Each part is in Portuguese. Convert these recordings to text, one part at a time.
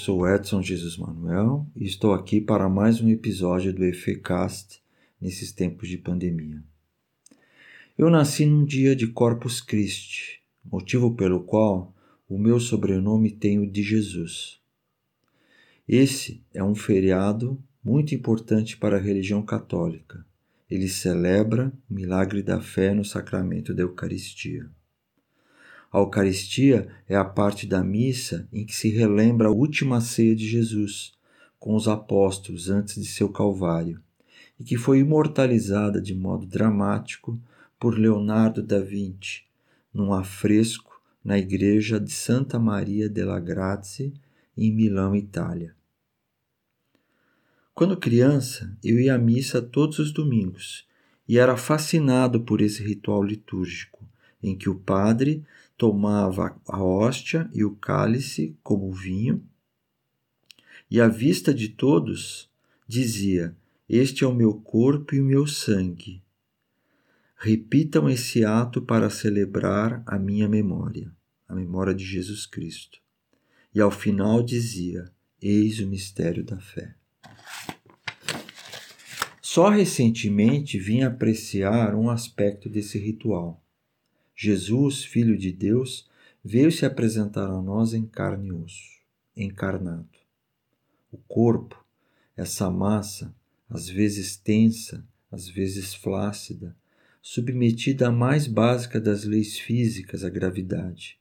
sou Edson Jesus Manuel e estou aqui para mais um episódio do EFECAST nesses tempos de pandemia. Eu nasci num dia de Corpus Christi, motivo pelo qual o meu sobrenome tem o de Jesus. Esse é um feriado muito importante para a religião católica. Ele celebra o milagre da fé no sacramento da Eucaristia. A Eucaristia é a parte da missa em que se relembra a última ceia de Jesus com os apóstolos antes de seu Calvário e que foi imortalizada de modo dramático por Leonardo da Vinci num afresco na igreja de Santa Maria della Grazie em Milão, Itália. Quando criança, eu ia à missa todos os domingos e era fascinado por esse ritual litúrgico em que o padre tomava a hóstia e o cálice como vinho, e à vista de todos dizia: Este é o meu corpo e o meu sangue. Repitam esse ato para celebrar a minha memória, a memória de Jesus Cristo. E ao final dizia: Eis o mistério da fé. Só recentemente vim apreciar um aspecto desse ritual. Jesus, Filho de Deus, veio se apresentar a nós em carne e osso, encarnado. O corpo, essa massa, às vezes tensa, às vezes flácida, submetida à mais básica das leis físicas, a gravidade.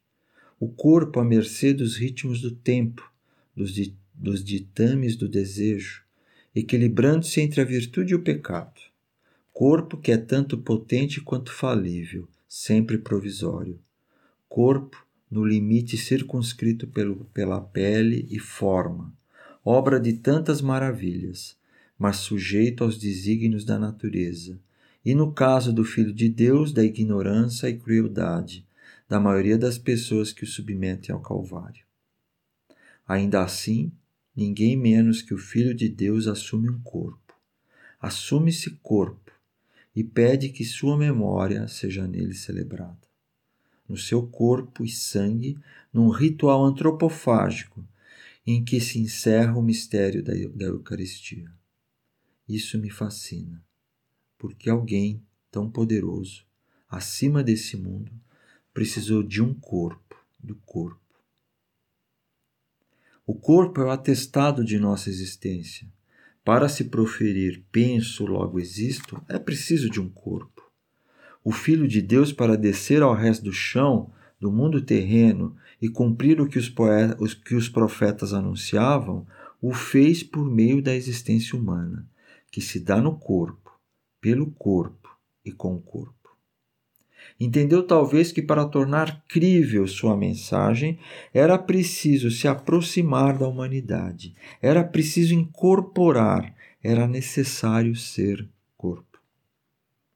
O corpo à mercê dos ritmos do tempo, dos, di dos ditames do desejo, equilibrando-se entre a virtude e o pecado. Corpo que é tanto potente quanto falível, sempre provisório. Corpo no limite circunscrito pelo, pela pele e forma, obra de tantas maravilhas, mas sujeito aos desígnios da natureza, e no caso do Filho de Deus, da ignorância e crueldade da maioria das pessoas que o submetem ao Calvário. Ainda assim, ninguém menos que o Filho de Deus assume um corpo. Assume-se corpo e pede que sua memória seja nele celebrada. No seu corpo e sangue, num ritual antropofágico em que se encerra o mistério da, da Eucaristia. Isso me fascina, porque alguém tão poderoso, acima desse mundo, precisou de um corpo, do corpo. O corpo é o atestado de nossa existência para se proferir penso, logo existo, é preciso de um corpo. O Filho de Deus, para descer ao resto do chão, do mundo terreno, e cumprir o que os, poetas, que os profetas anunciavam, o fez por meio da existência humana, que se dá no corpo, pelo corpo e com o corpo. Entendeu talvez que para tornar crível sua mensagem era preciso se aproximar da humanidade, era preciso incorporar, era necessário ser corpo.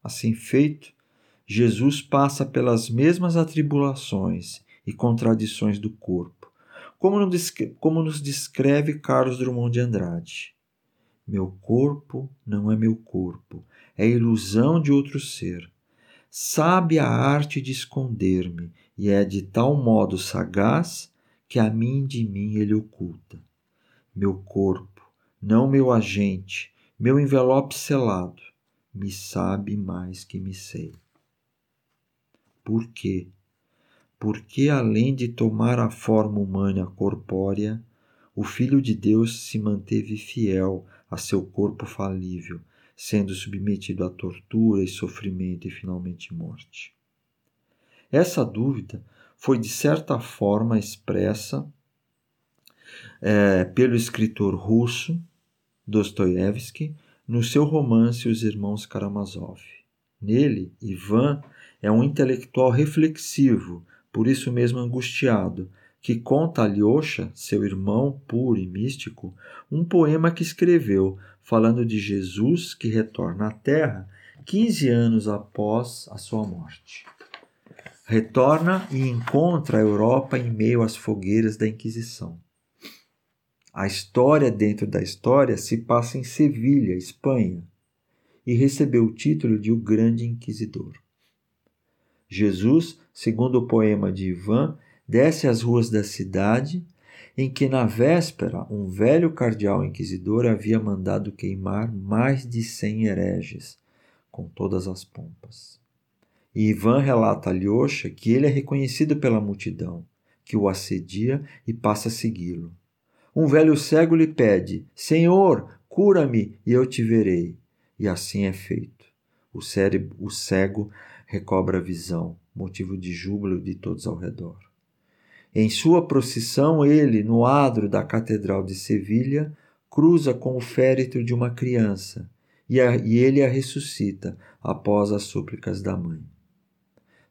Assim feito, Jesus passa pelas mesmas atribulações e contradições do corpo, como nos descreve Carlos Drummond de Andrade. Meu corpo não é meu corpo, é ilusão de outro ser sabe a arte de esconder-me e é de tal modo sagaz que a mim de mim ele oculta. Meu corpo, não meu agente, meu envelope selado, me sabe mais que me sei. Por quê? Porque além de tomar a forma humana corpórea, o Filho de Deus se manteve fiel a seu corpo falível, sendo submetido a tortura e sofrimento e finalmente morte. Essa dúvida foi de certa forma expressa é, pelo escritor russo Dostoiévski no seu romance Os Irmãos Karamazov. Nele, Ivan é um intelectual reflexivo, por isso mesmo angustiado, que conta a Alyosha, seu irmão puro e místico, um poema que escreveu falando de Jesus que retorna à Terra 15 anos após a sua morte. Retorna e encontra a Europa em meio às fogueiras da Inquisição. A história dentro da história se passa em Sevilha, Espanha, e recebeu o título de O Grande Inquisidor. Jesus, segundo o poema de Ivan, desce as ruas da cidade em que na véspera um velho cardeal inquisidor havia mandado queimar mais de cem hereges, com todas as pompas. E Ivan relata a Lyosha que ele é reconhecido pela multidão, que o assedia e passa a segui-lo. Um velho cego lhe pede: Senhor, cura-me e eu te verei. E assim é feito. O, cérebro, o cego recobra a visão, motivo de júbilo de todos ao redor. Em sua procissão, ele, no adro da Catedral de Sevilha, cruza com o féretro de uma criança e, a, e ele a ressuscita após as súplicas da mãe.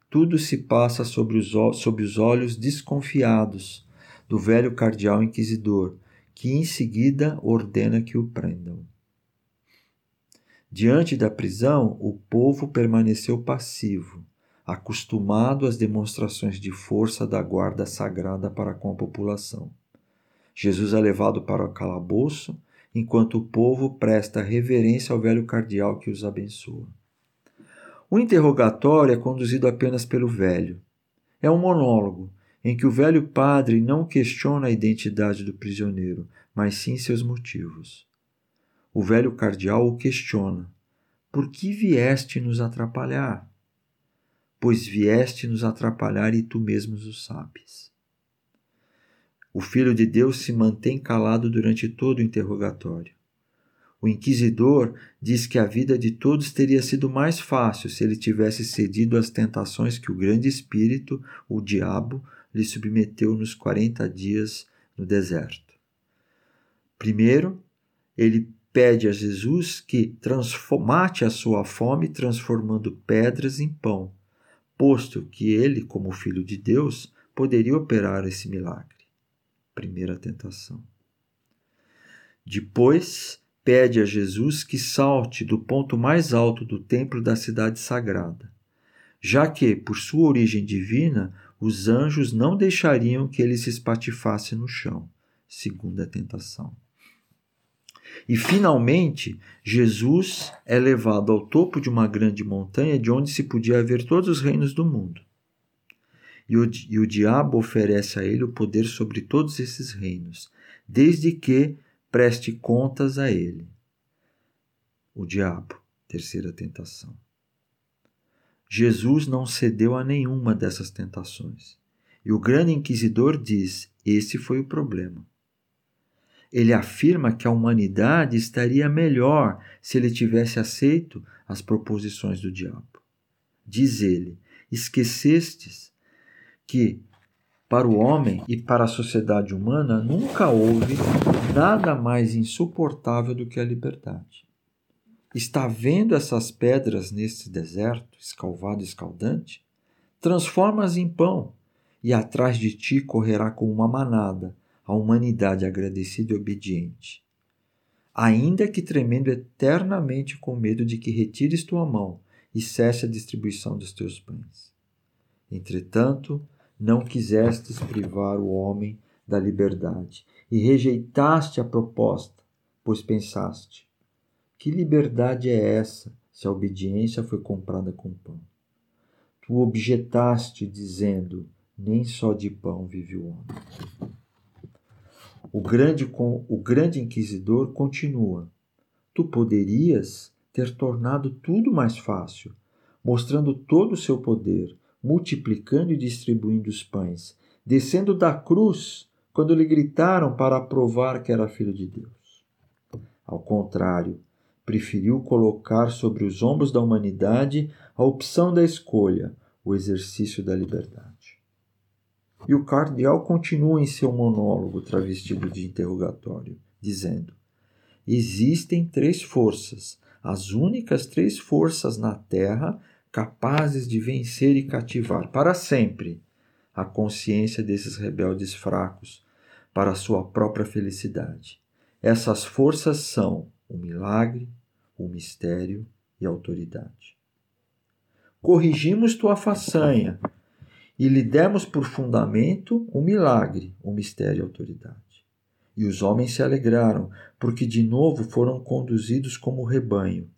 Tudo se passa sobre os, sob os olhos desconfiados do velho cardeal inquisidor, que em seguida ordena que o prendam. Diante da prisão, o povo permaneceu passivo, acostumado às demonstrações de força da guarda sagrada para com a população. Jesus é levado para o calabouço, enquanto o povo presta reverência ao velho cardeal que os abençoa. O interrogatório é conduzido apenas pelo velho. É um monólogo em que o velho padre não questiona a identidade do prisioneiro, mas sim seus motivos. O velho cardeal o questiona: Por que vieste nos atrapalhar? Pois vieste nos atrapalhar e tu mesmos o sabes. O Filho de Deus se mantém calado durante todo o interrogatório. O inquisidor diz que a vida de todos teria sido mais fácil se ele tivesse cedido às tentações que o grande espírito, o diabo, lhe submeteu nos 40 dias no deserto. Primeiro, ele pede a Jesus que mate a sua fome transformando pedras em pão, posto que ele, como filho de Deus, poderia operar esse milagre. Primeira tentação. Depois, pede a Jesus que salte do ponto mais alto do templo da cidade sagrada, já que, por sua origem divina, os anjos não deixariam que ele se espatifasse no chão, segunda tentação. E finalmente, Jesus é levado ao topo de uma grande montanha de onde se podia ver todos os reinos do mundo. E o, e o diabo oferece a ele o poder sobre todos esses reinos, desde que preste contas a ele. O diabo, terceira tentação. Jesus não cedeu a nenhuma dessas tentações. E o grande inquisidor diz: esse foi o problema. Ele afirma que a humanidade estaria melhor se ele tivesse aceito as proposições do diabo. Diz ele: esquecestes que para o homem e para a sociedade humana nunca houve nada mais insuportável do que a liberdade. Está vendo essas pedras nesse deserto, escalvado e escaldante? Transforma-as em pão, e atrás de ti correrá como uma manada a humanidade agradecida e obediente. Ainda que tremendo eternamente com medo de que retires tua mão e cesse a distribuição dos teus pães. Entretanto, não quisestes privar o homem da liberdade e rejeitaste a proposta, pois pensaste: que liberdade é essa se a obediência foi comprada com pão? Tu objetaste, dizendo: Nem só de pão vive o homem. O grande, o grande inquisidor continua: Tu poderias ter tornado tudo mais fácil, mostrando todo o seu poder, multiplicando e distribuindo os pães, descendo da cruz quando lhe gritaram para provar que era filho de Deus. Ao contrário, preferiu colocar sobre os ombros da humanidade a opção da escolha, o exercício da liberdade. E o cardeal continua em seu monólogo travestido de interrogatório, dizendo: Existem três forças, as únicas três forças na Terra capazes de vencer e cativar para sempre a consciência desses rebeldes fracos para sua própria felicidade. Essas forças são o milagre, o mistério e a autoridade. Corrigimos tua façanha e lhe demos por fundamento o milagre, o mistério e a autoridade. E os homens se alegraram, porque de novo foram conduzidos como rebanho.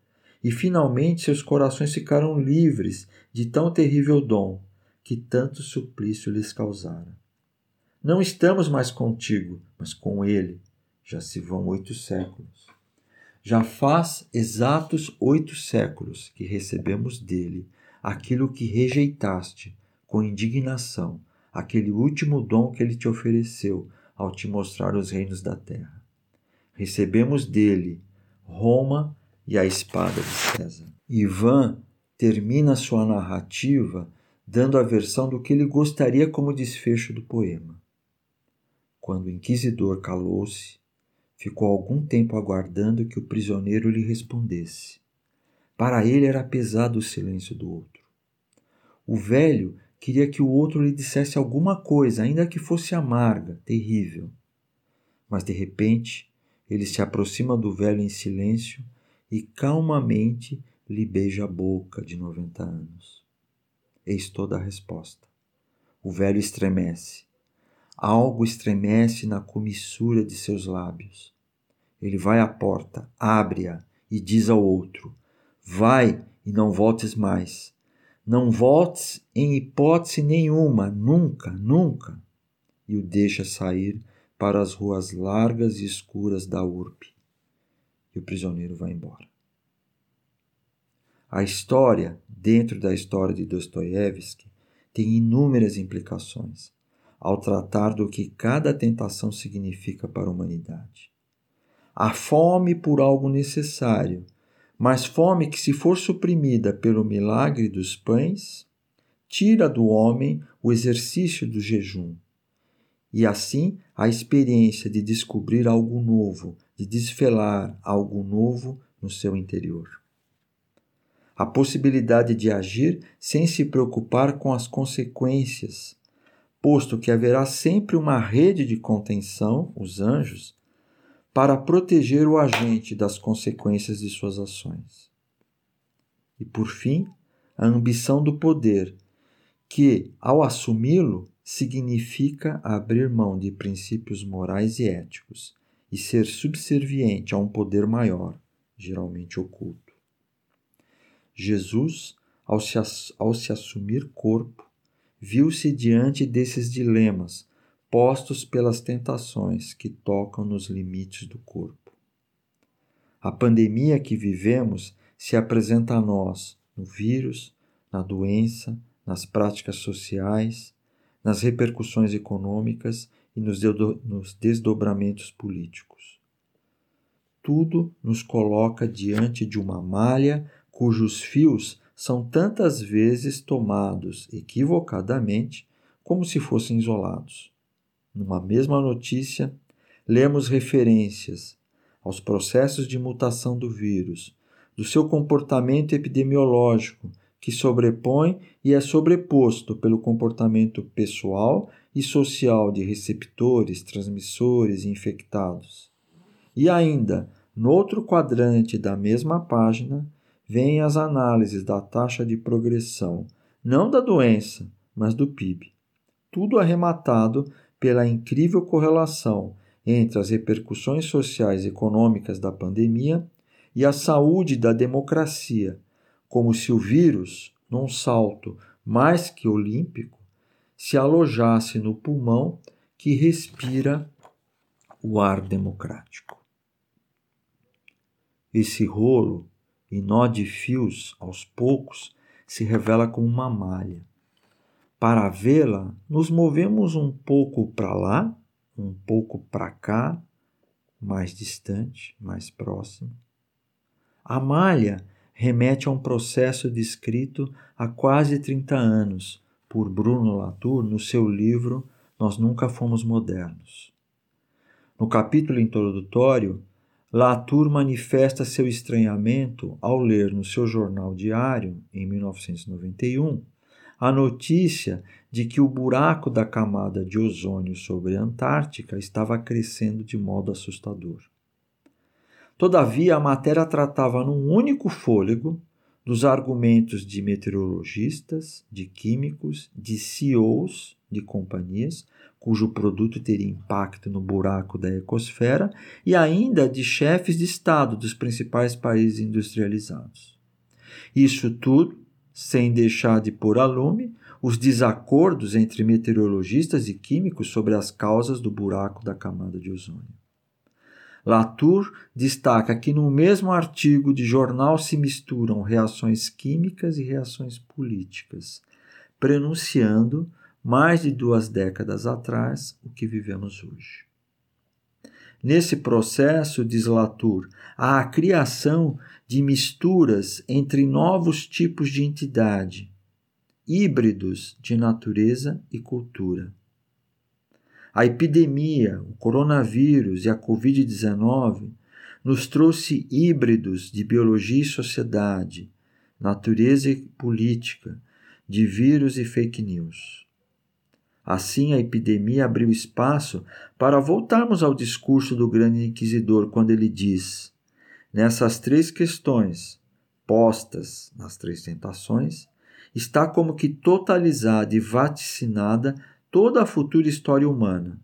E finalmente seus corações ficaram livres de tão terrível dom que tanto suplício lhes causara. Não estamos mais contigo, mas com ele. Já se vão oito séculos. Já faz exatos oito séculos que recebemos dele aquilo que rejeitaste com indignação, aquele último dom que ele te ofereceu ao te mostrar os reinos da terra. Recebemos dele Roma e a espada de César. Ivan termina sua narrativa dando a versão do que ele gostaria como desfecho do poema. Quando o inquisidor calou-se, ficou algum tempo aguardando que o prisioneiro lhe respondesse. Para ele era pesado o silêncio do outro. O velho queria que o outro lhe dissesse alguma coisa, ainda que fosse amarga, terrível. Mas de repente, ele se aproxima do velho em silêncio e calmamente lhe beija a boca de noventa anos. Eis toda a resposta. O velho estremece. Algo estremece na comissura de seus lábios. Ele vai à porta, abre-a e diz ao outro: Vai e não voltes mais. Não voltes em hipótese nenhuma, nunca, nunca. E o deixa sair para as ruas largas e escuras da urbe. E o prisioneiro vai embora. A história, dentro da história de Dostoiévski, tem inúmeras implicações ao tratar do que cada tentação significa para a humanidade. A fome por algo necessário, mas fome que, se for suprimida pelo milagre dos pães, tira do homem o exercício do jejum, e assim a experiência de descobrir algo novo, de desvelar algo novo no seu interior. A possibilidade de agir sem se preocupar com as consequências, posto que haverá sempre uma rede de contenção, os anjos, para proteger o agente das consequências de suas ações. E por fim, a ambição do poder, que, ao assumi-lo, significa abrir mão de princípios morais e éticos e ser subserviente a um poder maior, geralmente oculto. Jesus, ao se, ao se assumir corpo, viu-se diante desses dilemas postos pelas tentações que tocam nos limites do corpo. A pandemia que vivemos se apresenta a nós no vírus, na doença, nas práticas sociais, nas repercussões econômicas e nos, desdobramentos políticos. Tudo nos coloca diante de uma malha cujos fios são tantas vezes tomados equivocadamente como se fossem isolados. Numa mesma notícia, lemos referências aos processos de mutação do vírus, do seu comportamento epidemiológico que sobrepõe e é sobreposto pelo comportamento pessoal e social de receptores, transmissores e infectados. E ainda, no outro quadrante da mesma página, vêm as análises da taxa de progressão, não da doença, mas do PIB. Tudo arrematado pela incrível correlação entre as repercussões sociais e econômicas da pandemia e a saúde da democracia como se o vírus, num salto mais que olímpico, se alojasse no pulmão que respira o ar democrático. Esse rolo e nó de fios, aos poucos, se revela como uma malha. Para vê-la, nos movemos um pouco para lá, um pouco para cá, mais distante, mais próximo. A malha remete a um processo descrito há quase 30 anos por Bruno Latour no seu livro Nós Nunca Fomos Modernos. No capítulo introdutório, Latour manifesta seu estranhamento ao ler no seu jornal diário, em 1991, a notícia de que o buraco da camada de ozônio sobre a Antártica estava crescendo de modo assustador. Todavia, a matéria tratava num único fôlego dos argumentos de meteorologistas, de químicos, de CEOs de companhias, cujo produto teria impacto no buraco da ecosfera, e ainda de chefes de Estado dos principais países industrializados. Isso tudo sem deixar de pôr a lume os desacordos entre meteorologistas e químicos sobre as causas do buraco da camada de ozônio. Latour destaca que no mesmo artigo de jornal se misturam reações químicas e reações políticas, prenunciando, mais de duas décadas atrás, o que vivemos hoje. Nesse processo, diz Latour, há a criação de misturas entre novos tipos de entidade, híbridos de natureza e cultura a epidemia, o coronavírus e a Covid-19 nos trouxe híbridos de biologia e sociedade, natureza e política, de vírus e fake news. Assim, a epidemia abriu espaço para voltarmos ao discurso do grande inquisidor quando ele diz: nessas três questões postas nas três tentações, está como que totalizada e vaticinada toda a futura história humana.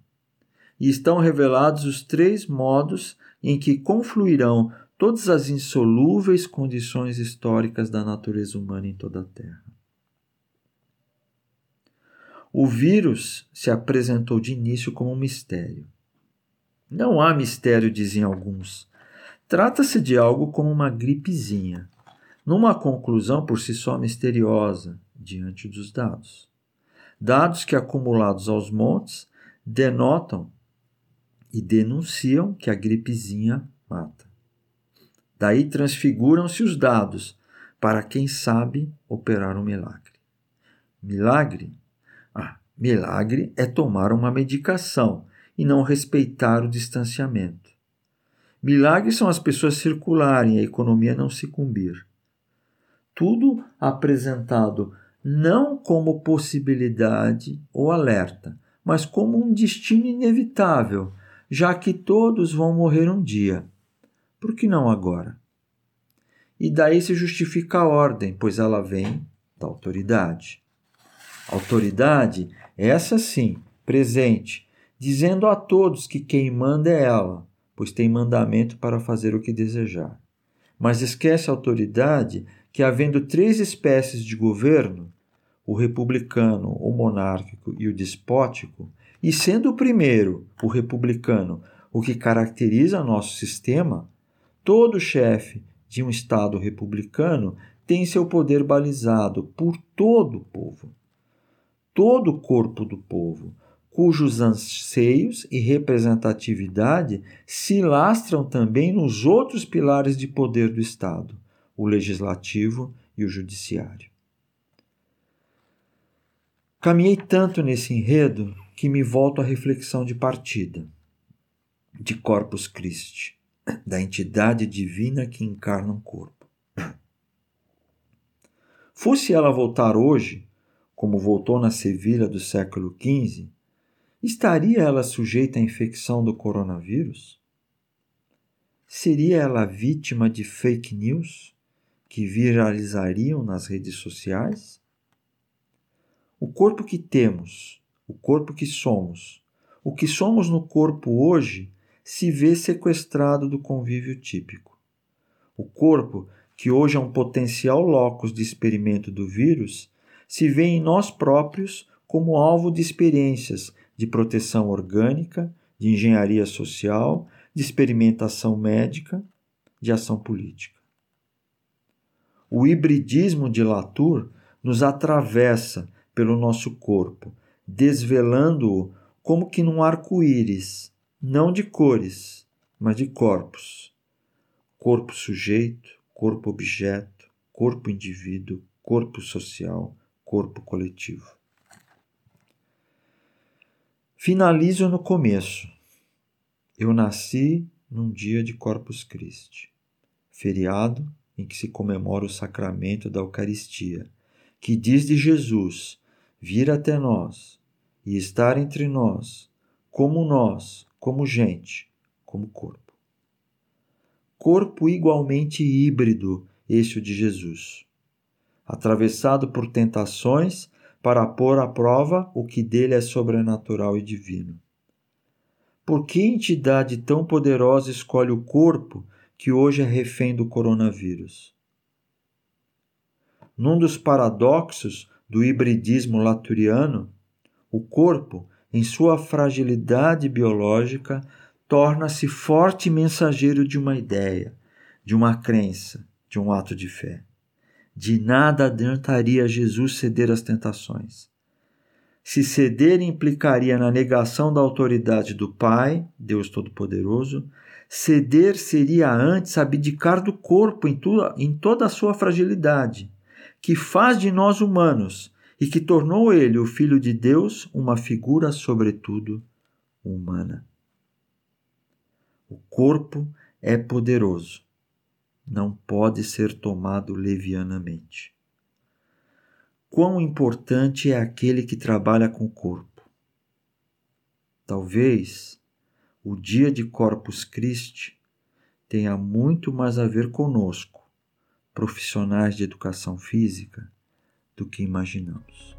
E estão revelados os três modos em que confluirão todas as insolúveis condições históricas da natureza humana em toda a Terra. O vírus se apresentou de início como um mistério. Não há mistério, dizem alguns. Trata-se de algo como uma gripezinha, numa conclusão por si só misteriosa diante dos dados dados que acumulados aos montes denotam e denunciam que a gripezinha mata. Daí transfiguram-se os dados para quem sabe operar um milagre. Milagre? Milagre é tomar uma medicação e não respeitar o distanciamento. Milagres são as pessoas circularem e a economia não sucumbir. Tudo apresentado não como possibilidade ou alerta, mas como um destino inevitável, já que todos vão morrer um dia. Por que não agora? E daí se justifica a ordem, pois ela vem da autoridade. Autoridade, essa sim, presente, dizendo a todos que quem manda é ela, pois tem mandamento para fazer o que desejar. Mas esquece a autoridade que, havendo três espécies de governo, o republicano, o monárquico e o despótico, e sendo o primeiro, o republicano, o que caracteriza nosso sistema, todo chefe de um Estado republicano tem seu poder balizado por todo o povo, todo o corpo do povo, cujos anseios e representatividade se lastram também nos outros pilares de poder do Estado, o legislativo e o judiciário. Caminhei tanto nesse enredo que me volto à reflexão de partida, de Corpus Christi, da entidade divina que encarna um corpo. Fosse ela voltar hoje, como voltou na Sevilha do século XV, estaria ela sujeita à infecção do coronavírus? Seria ela vítima de fake news que viralizariam nas redes sociais? O corpo que temos, o corpo que somos, o que somos no corpo hoje se vê sequestrado do convívio típico. O corpo, que hoje é um potencial locus de experimento do vírus, se vê em nós próprios como alvo de experiências de proteção orgânica, de engenharia social, de experimentação médica, de ação política. O hibridismo de Latour nos atravessa pelo nosso corpo, desvelando-o como que num arco-íris, não de cores, mas de corpos. Corpo sujeito, corpo objeto, corpo indivíduo, corpo social, corpo coletivo. Finalizo no começo. Eu nasci num dia de Corpus Christi, feriado em que se comemora o sacramento da Eucaristia, que diz de Jesus vir até nós e estar entre nós, como nós, como gente, como corpo. Corpo igualmente híbrido, este o de Jesus, atravessado por tentações para pôr à prova o que dele é sobrenatural e divino. Por que entidade tão poderosa escolhe o corpo que hoje é refém do coronavírus? Num dos paradoxos do hibridismo laturiano, o corpo, em sua fragilidade biológica, torna-se forte mensageiro de uma ideia, de uma crença, de um ato de fé. De nada adiantaria Jesus ceder às tentações. Se ceder implicaria na negação da autoridade do Pai, Deus Todo-Poderoso, ceder seria antes abdicar do corpo em, tua, em toda a sua fragilidade, que faz de nós humanos e que tornou ele, o Filho de Deus, uma figura, sobretudo, humana. O corpo é poderoso, não pode ser tomado levianamente. Quão importante é aquele que trabalha com o corpo. Talvez o dia de Corpus Christi tenha muito mais a ver conosco, profissionais de educação física, do que imaginamos.